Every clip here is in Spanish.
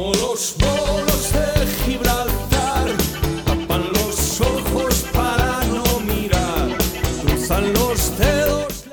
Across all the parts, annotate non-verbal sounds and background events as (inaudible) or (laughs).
Como los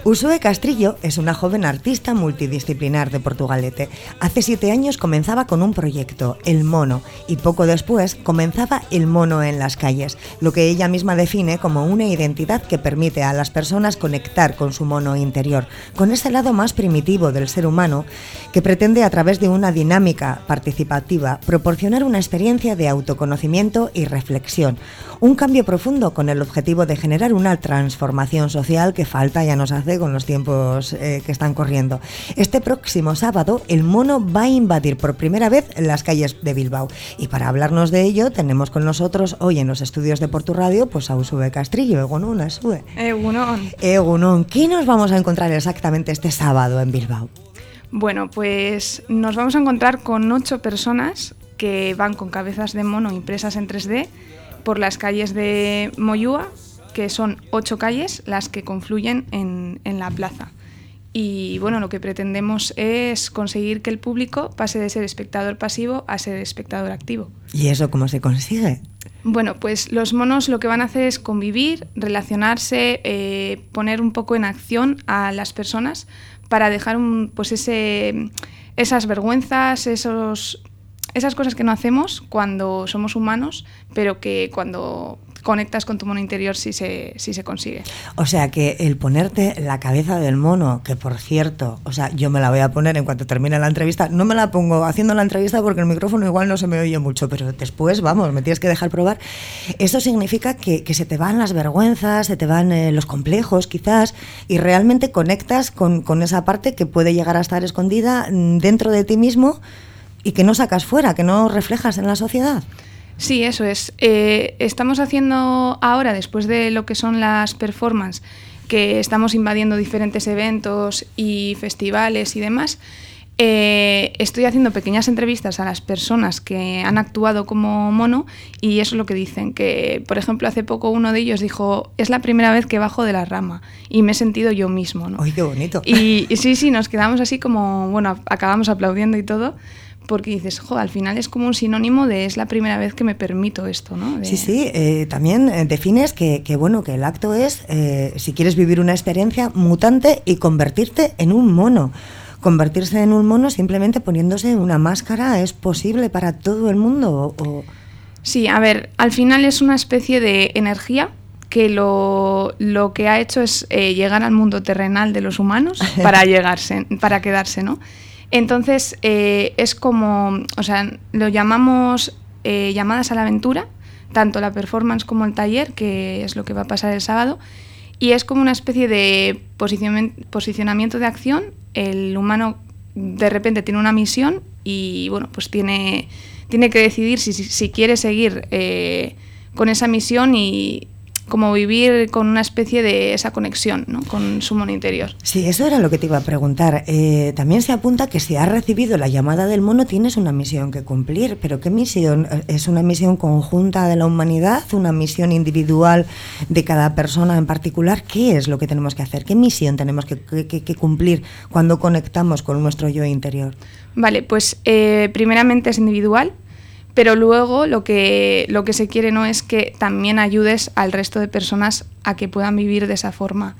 Usue Castrillo es una joven artista multidisciplinar de Portugalete. Hace siete años comenzaba con un proyecto, El Mono, y poco después comenzaba El Mono en las calles, lo que ella misma define como una identidad que permite a las personas conectar con su mono interior, con ese lado más primitivo del ser humano que pretende a través de una dinámica participativa proporcionar una experiencia de autoconocimiento y reflexión, un cambio profundo con el objetivo de generar una transformación social que falta ya nos hace con los tiempos eh, que están corriendo. Este próximo sábado el mono va a invadir por primera vez las calles de Bilbao y para hablarnos de ello tenemos con nosotros hoy en los estudios de Portu Radio pues a Usue Castrillo, Egunon, Usue. Egunon. Egunon, ¿qué nos vamos a encontrar exactamente este sábado en Bilbao? Bueno, pues nos vamos a encontrar con ocho personas que van con cabezas de mono impresas en 3D por las calles de Moyúa, que son ocho calles las que confluyen en, en la plaza. Y bueno, lo que pretendemos es conseguir que el público pase de ser espectador pasivo a ser espectador activo. ¿Y eso cómo se consigue? Bueno, pues los monos lo que van a hacer es convivir, relacionarse, eh, poner un poco en acción a las personas para dejar un, pues ese, esas vergüenzas, esos, esas cosas que no hacemos cuando somos humanos, pero que cuando conectas con tu mono interior sí se, sí se consigue. O sea que el ponerte la cabeza del mono, que por cierto, o sea, yo me la voy a poner en cuanto termine la entrevista, no me la pongo haciendo la entrevista porque el micrófono igual no se me oye mucho, pero después, vamos, me tienes que dejar probar. Eso significa que, que se te van las vergüenzas, se te van eh, los complejos quizás, y realmente conectas con, con esa parte que puede llegar a estar escondida mm, dentro de ti mismo y que no sacas fuera, que no reflejas en la sociedad. Sí, eso es. Eh, estamos haciendo ahora, después de lo que son las performances, que estamos invadiendo diferentes eventos y festivales y demás, eh, estoy haciendo pequeñas entrevistas a las personas que han actuado como mono y eso es lo que dicen, que por ejemplo hace poco uno de ellos dijo, es la primera vez que bajo de la rama y me he sentido yo mismo. ¿no? ¡Ay, qué bonito! Y, y sí, sí, nos quedamos así como, bueno, acabamos aplaudiendo y todo porque dices, jo, al final es como un sinónimo de es la primera vez que me permito esto, ¿no? De... Sí, sí, eh, también eh, defines que, que, bueno, que el acto es, eh, si quieres vivir una experiencia mutante y convertirte en un mono. Convertirse en un mono simplemente poniéndose una máscara es posible para todo el mundo. O... Sí, a ver, al final es una especie de energía que lo, lo que ha hecho es eh, llegar al mundo terrenal de los humanos (laughs) para llegarse, para quedarse, ¿no? Entonces, eh, es como, o sea, lo llamamos eh, llamadas a la aventura, tanto la performance como el taller, que es lo que va a pasar el sábado, y es como una especie de posicionamiento de acción. El humano de repente tiene una misión y, bueno, pues tiene, tiene que decidir si, si quiere seguir eh, con esa misión y, como vivir con una especie de esa conexión ¿no? con su mono interior. Sí, eso era lo que te iba a preguntar. Eh, también se apunta que si has recibido la llamada del mono tienes una misión que cumplir, pero ¿qué misión? ¿Es una misión conjunta de la humanidad? ¿Una misión individual de cada persona en particular? ¿Qué es lo que tenemos que hacer? ¿Qué misión tenemos que, que, que cumplir cuando conectamos con nuestro yo interior? Vale, pues eh, primeramente es individual, pero luego lo que, lo que se quiere no es que también ayudes al resto de personas a que puedan vivir de esa forma.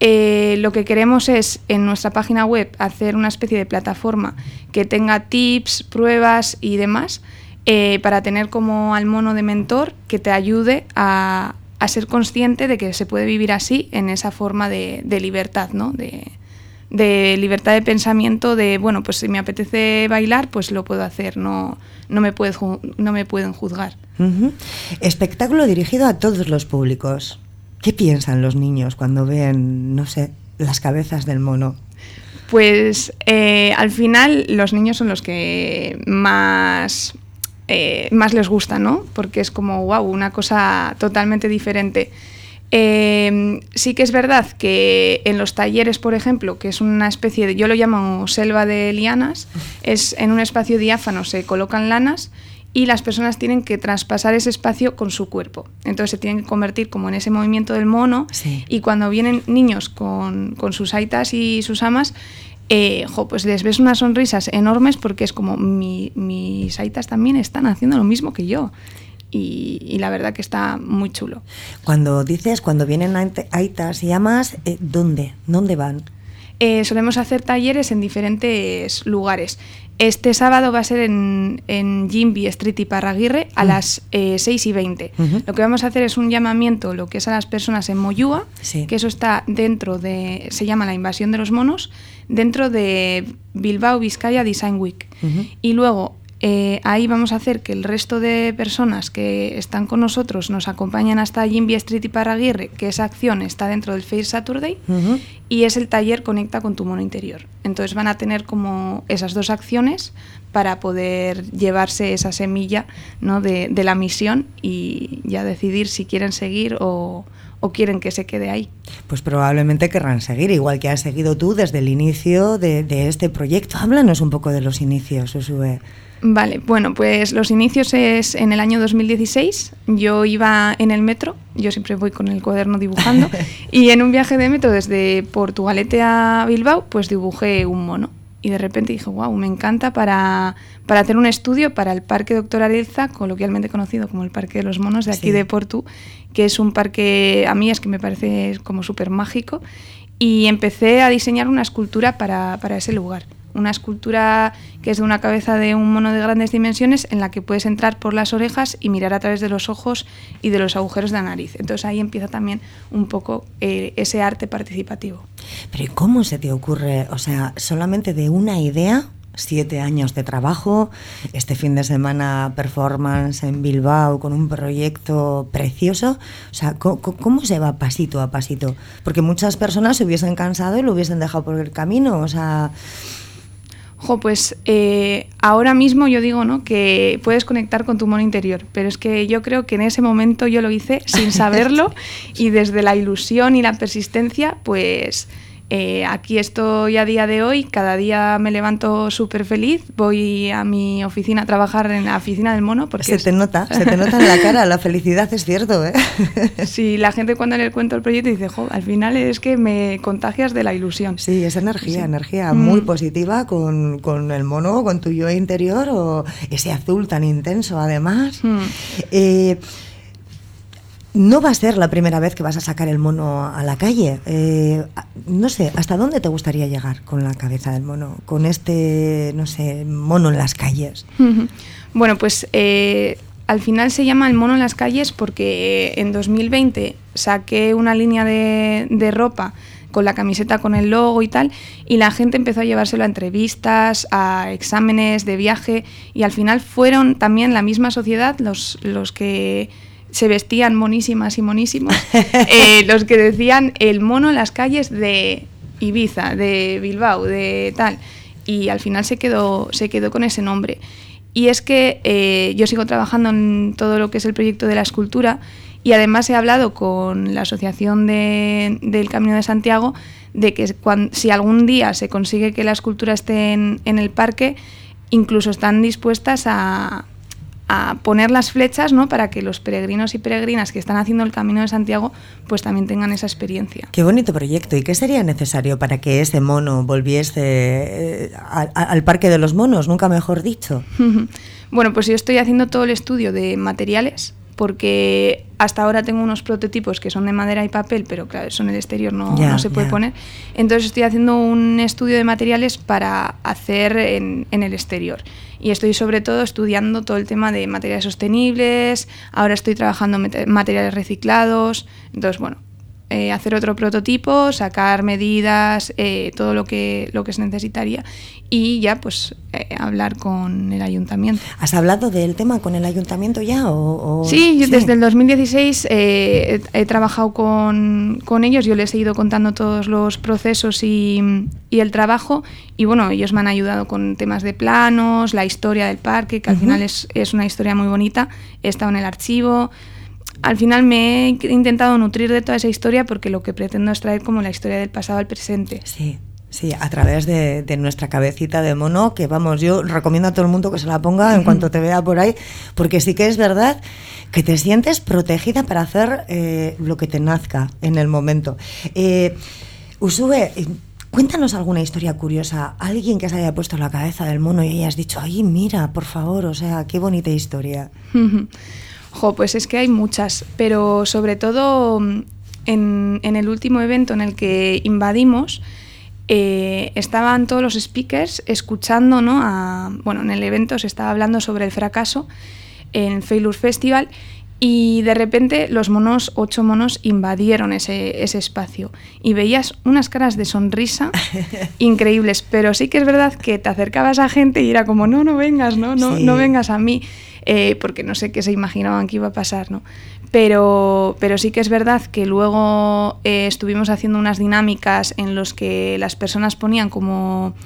Eh, lo que queremos es en nuestra página web hacer una especie de plataforma que tenga tips, pruebas y demás eh, para tener como al mono de mentor que te ayude a, a, ser consciente de que se puede vivir así en esa forma de, de libertad, ¿no? De, de libertad de pensamiento, de, bueno, pues si me apetece bailar, pues lo puedo hacer, no, no, me, puede, no me pueden juzgar. Uh -huh. Espectáculo dirigido a todos los públicos. ¿Qué piensan los niños cuando ven, no sé, las cabezas del mono? Pues eh, al final los niños son los que más, eh, más les gusta, ¿no? Porque es como, wow, una cosa totalmente diferente. Eh, sí que es verdad que en los talleres, por ejemplo, que es una especie de, yo lo llamo selva de lianas, es en un espacio diáfano se colocan lanas y las personas tienen que traspasar ese espacio con su cuerpo. Entonces se tienen que convertir como en ese movimiento del mono Sí. y cuando vienen niños con, con sus aitas y sus amas, eh, jo, pues les ves unas sonrisas enormes porque es como mi- mis aitas también están haciendo lo mismo que yo. Y, y la verdad que está muy chulo. Cuando dices, cuando vienen ait- aitas y amas, eh, ¿dónde? ¿Dónde van? Eh, solemos hacer talleres en diferentes lugares. Este sábado va a ser en, en Jimby Street y Parraguirre a las eh, 6 y 20. Ujú. Lo que vamos a hacer es un llamamiento, lo que es a las personas en Moyúa, Sí. que eso está dentro de, se llama la invasión de los monos, dentro de Bilbao Vizcaya Design Week. Y luego eh, ahí vamos a hacer que el resto de personas que están con nosotros nos acompañen hasta Jimby Street y Parraguirre, que esa acción está dentro del Fair Saturday y es el taller Conecta con tu mono interior. Entonces van a tener como esas dos acciones para poder llevarse esa semilla ¿no? de, de la misión y ya decidir si quieren seguir o, o quieren que se quede ahí. Pues probablemente querrán seguir, igual que has seguido tú desde el inicio de, de este proyecto. Háblanos un poco de los inicios, Usue. Vale, bueno, pues los inicios es en el año 2016. Yo iba en el metro, yo siempre voy con el cuaderno dibujando, (laughs) y en un viaje de metro desde Portugalete a Bilbao, pues dibujé un mono. Y de repente dije, wow, me encanta para, para hacer un estudio para el Parque Doctor Arelza, coloquialmente conocido como el Parque de los Monos de aquí Sí. de Portu, que es un parque, a mí es que me parece como súper mágico. Y empecé a diseñar una escultura para, para ese lugar. Una escultura que es de una cabeza de un mono de grandes dimensiones en la que puedes entrar por las orejas y mirar a través de los ojos y de los agujeros de la nariz. Entonces ahí empieza también un poco eh, ese arte participativo. Pero ¿y cómo se te ocurre? O sea, solamente de una idea, siete años de trabajo, este fin de semana performance en Bilbao con un proyecto precioso. O sea, ¿cómo, cómo se va pasito a pasito? Porque muchas personas se hubiesen cansado y lo hubiesen dejado por el camino. O sea, Jo, pues eh, ahora mismo yo digo ¿no? que puedes conectar con tu mono interior, pero es que yo creo que en ese momento yo lo hice sin (laughs) saberlo y desde la ilusión y la persistencia, pues eh, aquí estoy a día de hoy, cada día me levanto súper feliz, voy a mi oficina a trabajar en la oficina del mono porque se es- te nota, se te nota en la cara, la felicidad es cierto, ¿eh? (laughs) Sí, la gente cuando le cuento el proyecto dice, jo, al final es que me contagias de la ilusión. Sí, es energía, Sí. energía Mm. muy positiva con, con el mono, con tu yo interior o ese azul tan intenso además. Mm. Eh, no va a ser la primera vez que vas a sacar el mono a la calle. Eh, no sé, ¿hasta dónde te gustaría llegar con la cabeza del mono? Con este, no sé, mono en las calles. Bueno, pues eh, al final se llama El mono en las calles porque en 2020 saqué una línea de, de ropa con la camiseta con el logo y tal, y la gente empezó a llevárselo a entrevistas, a exámenes de viaje, y al final fueron también la misma sociedad los, los que se vestían monísimas y monísimos, (laughs) eh, los que decían el mono en las calles de Ibiza, de Bilbao, de tal, y al final se quedó, se quedó con ese nombre. Y es que eh, yo sigo trabajando en todo lo que es el proyecto de la escultura y además he hablado con la Asociación de- del Camino de Santiago de que si algún día se consigue que la escultura esté en, en el parque, incluso están dispuestas a, a poner las flechas ¿no? para que los peregrinos y peregrinas que están haciendo el Camino de Santiago pues también tengan esa experiencia. Qué bonito proyecto. ¿Y qué sería necesario para que ese mono volviese eh, a- a- al Parque de los Monos? Nunca mejor dicho. (laughs) Bueno, pues yo estoy haciendo todo el estudio de materiales porque hasta ahora tengo unos prototipos que son de madera y papel, pero claro, eso en el exterior no, Ya, no se puede ya. poner. Entonces estoy haciendo un estudio de materiales para hacer en, en el exterior. Y estoy sobre todo estudiando todo el tema de materiales sostenibles, ahora estoy trabajando materiales reciclados, entonces bueno, eh, hacer otro prototipo, sacar medidas, eh, todo lo que, lo que se necesitaría y ya pues eh, hablar con el ayuntamiento. ¿Has hablado del tema con el ayuntamiento ya? O, o- Sí, yo desde el 2016 eh, he, he trabajado con, con ellos, yo les he ido contando todos los procesos y, y el trabajo y bueno, ellos me han ayudado con temas de planos, la historia del parque, que al final es, es una historia muy bonita, he estado en el archivo. Al final me he intentado nutrir de toda esa historia porque lo que pretendo es traer como la historia del pasado al presente. Sí, sí, a través de, de nuestra cabecita de mono, que vamos, yo recomiendo a todo el mundo que se la ponga en cuanto te vea por ahí, porque sí que es verdad que te sientes protegida para hacer eh, lo que te nazca en el momento. Eh, Usue, eh, Cuéntanos alguna historia curiosa, alguien que se haya puesto la cabeza del mono y hayas dicho, ay, mira, por favor, o sea, qué bonita historia. (laughs) jo, pues es que hay muchas, pero sobre todo mm, en, en el último evento en el que invadimos, eh, estaban todos los speakers escuchando, ¿no? A, bueno, en el evento se estaba hablando sobre el fracaso en Failure Festival y de repente los monos, ocho monos, invadieron ese, ese espacio. Y veías unas caras de sonrisa (laughs) increíbles, pero sí que es verdad que te acercabas a gente y era como, no, no vengas, no, no, no vengas a mí, eh, porque no sé qué se imaginaban que iba a pasar, ¿no? Pero, pero sí que es verdad que luego eh, estuvimos haciendo unas dinámicas en los que las personas ponían como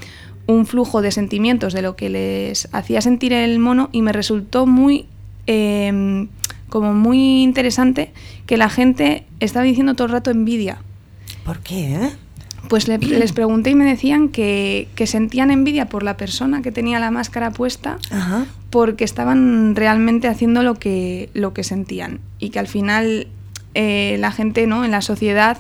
un flujo de sentimientos de lo que les hacía sentir el mono y me resultó muy... Em, como muy interesante que la gente estaba diciendo todo el rato envidia. ¿Por qué? Eh? Pues les pregunté y me decían que, sentían envidia por la persona que tenía la máscara puesta porque estaban realmente haciendo lo que, lo que sentían y que al final eh, la gente ¿no? en la sociedad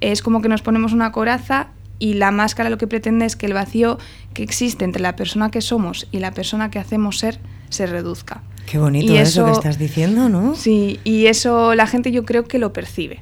es como que nos ponemos una coraza y la máscara lo que pretende es que el vacío que existe entre la persona que somos y la persona que hacemos ser se reduzca. Qué bonito eso, que estás diciendo, ¿no? Sí, y eso la gente yo creo que lo percibe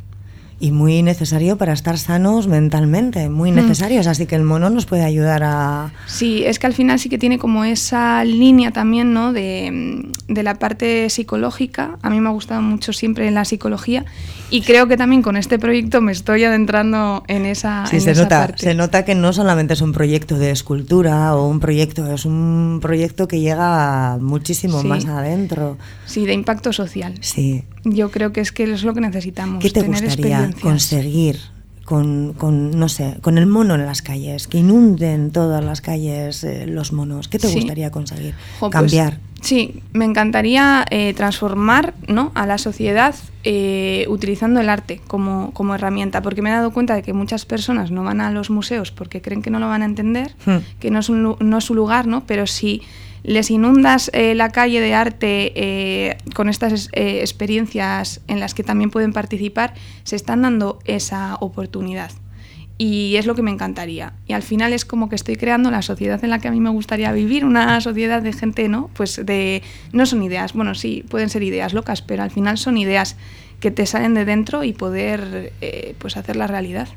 y muy necesario para estar sanos mentalmente, muy mm. necesarios, así que el mono nos puede ayudar a... Sí, es que al final sí que tiene como esa línea también, ¿no? De, de la parte psicológica, a mí me ha gustado mucho siempre la psicología y creo que también con este proyecto me estoy adentrando en esa, sí, se nota, Se nota que no solamente es un proyecto de escultura o un proyecto, es un proyecto que llega muchísimo más adentro. Sí, de impacto social. Sí. Yo creo que es que es lo que necesitamos. ¿Qué te gustaría conseguir con, con, no sé, con el mono en las calles? Que inunden todas las calles eh, los monos. ¿Qué te gustaría conseguir? Pues, Cambiar. sí, me encantaría eh, transformar ¿no? a la sociedad eh, utilizando el arte como, como, herramienta, porque me he dado cuenta de que muchas personas no van a los museos porque creen que no lo van a entender, hmm. que no es, un, no es su lugar, ¿no? pero si les inundas eh, la calle de arte eh, con estas eh, experiencias en las que también pueden participar, se están dando esa oportunidad. Y es lo que me encantaría. Y al final es como que estoy creando la sociedad en la que a mí me gustaría vivir, una sociedad de gente, ¿no? Pues de. No son ideas, bueno, sí, pueden ser ideas locas, pero al final son ideas que te salen de dentro y poder pues hacer la realidad.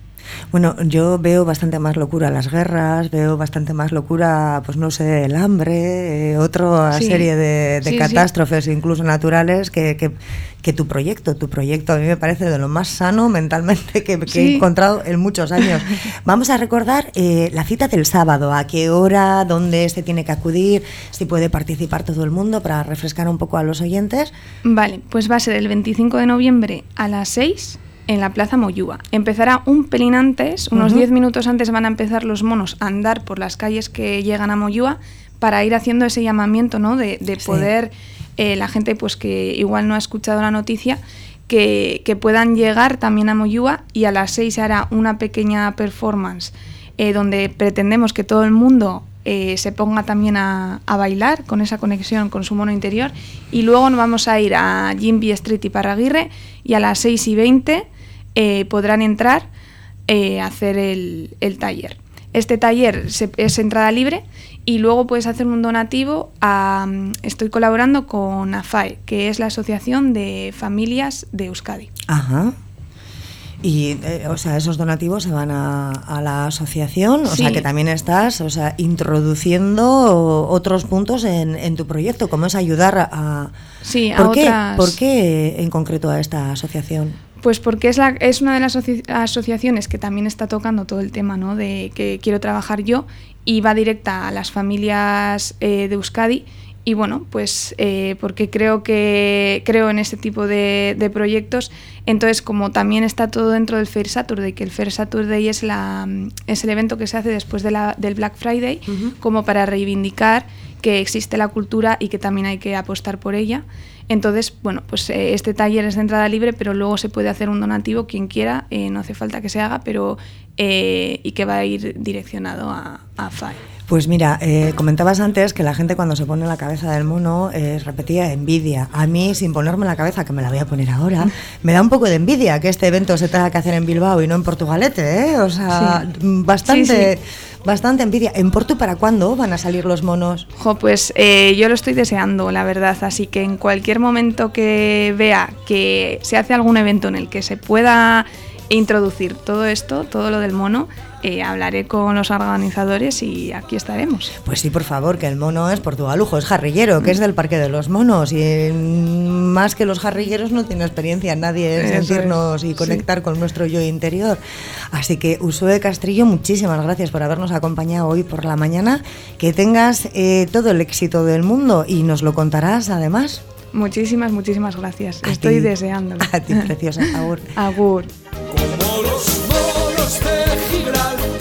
Bueno, yo veo bastante más locura las guerras, veo bastante más locura, pues no sé, el hambre, eh, otra serie de, catástrofes, incluso naturales, que, que, tu proyecto. Tu proyecto a mí me parece de lo más sano mentalmente que, he encontrado en muchos años. (laughs) Vamos a recordar eh, la cita del sábado, a qué hora, dónde se tiene que acudir, si puede participar todo el mundo para refrescar un poco a los oyentes. Vale, pues va a ser el 25 de noviembre a las 6 en la Plaza Moyúa. Empezará un pelín antes, unos 10 minutos antes van a empezar los monos a andar por las calles que llegan a Moyúa para ir haciendo ese llamamiento ¿no? de, poder, eh, la gente pues que igual no ha escuchado la noticia, que, puedan llegar también a Moyúa y a las 6 se hará una pequeña performance eh, donde pretendemos que todo el mundo eh, se ponga también a, a, bailar con esa conexión con su mono interior y luego nos vamos a ir a Jimby Street y Parraguirre y a las 6 y 20 eh, podrán entrar eh, a hacer el, taller. Este taller es entrada libre y luego puedes hacer un donativo. estoy colaborando con AFAE, que es la Asociación de Familias de Euskadi. Ajá. Y, eh, o sea, esos donativos se van a, la asociación, o sea, que también estás, o sea, introduciendo otros puntos en, tu proyecto, como es ayudar a... Sí, ¿Por qué, ¿Por qué en concreto a esta asociación? Pues porque es, la, es una de las asociaciones que también está tocando todo el tema ¿no? de que quiero trabajar yo y va directa a las familias eh, de Euskadi. Y bueno, pues eh, porque creo que creo en este tipo de, proyectos, entonces como también está todo dentro del Fair Saturday, que el Fair Saturday es, la, es el evento que se hace después de la, del Black Friday, como para reivindicar que existe la cultura y que también hay que apostar por ella. Entonces, bueno, pues eh, este taller es de entrada libre, pero luego se puede hacer un donativo, quien quiera, eh, no hace falta que se haga, pero y que va a ir direccionado a, a FAE. Pues mira, eh, comentabas antes que la gente cuando se pone la cabeza del mono eh, repetía envidia. A mí, sin ponerme la cabeza, que me la voy a poner ahora, (laughs) me da un poco de envidia que este evento se tenga que hacer en Bilbao y no en Portugalete, ¿eh? O sea, bastante... Bastante envidia. ¿En Porto para cuándo van a salir los monos? Jo, pues eh, yo lo estoy deseando, la verdad. Así que en cualquier momento que vea que se hace algún evento en el que se pueda introducir todo esto, todo lo del mono, eh, hablaré con los organizadores y aquí estaremos. Pues sí, por favor, que el mono es portugalujo, es jarrillero, que es del Parque de los Monos y más que los jarrilleros no tiene experiencia nadie en sentirnos y conectar con nuestro yo interior. Así que Usue Castrillo, muchísimas gracias por habernos acompañado hoy por la mañana. Que tengas eh, todo el éxito del mundo y nos lo contarás además. Muchísimas, muchísimas gracias. Estoy deseándolo. A ti, preciosa. (laughs) Agur. Agur. Como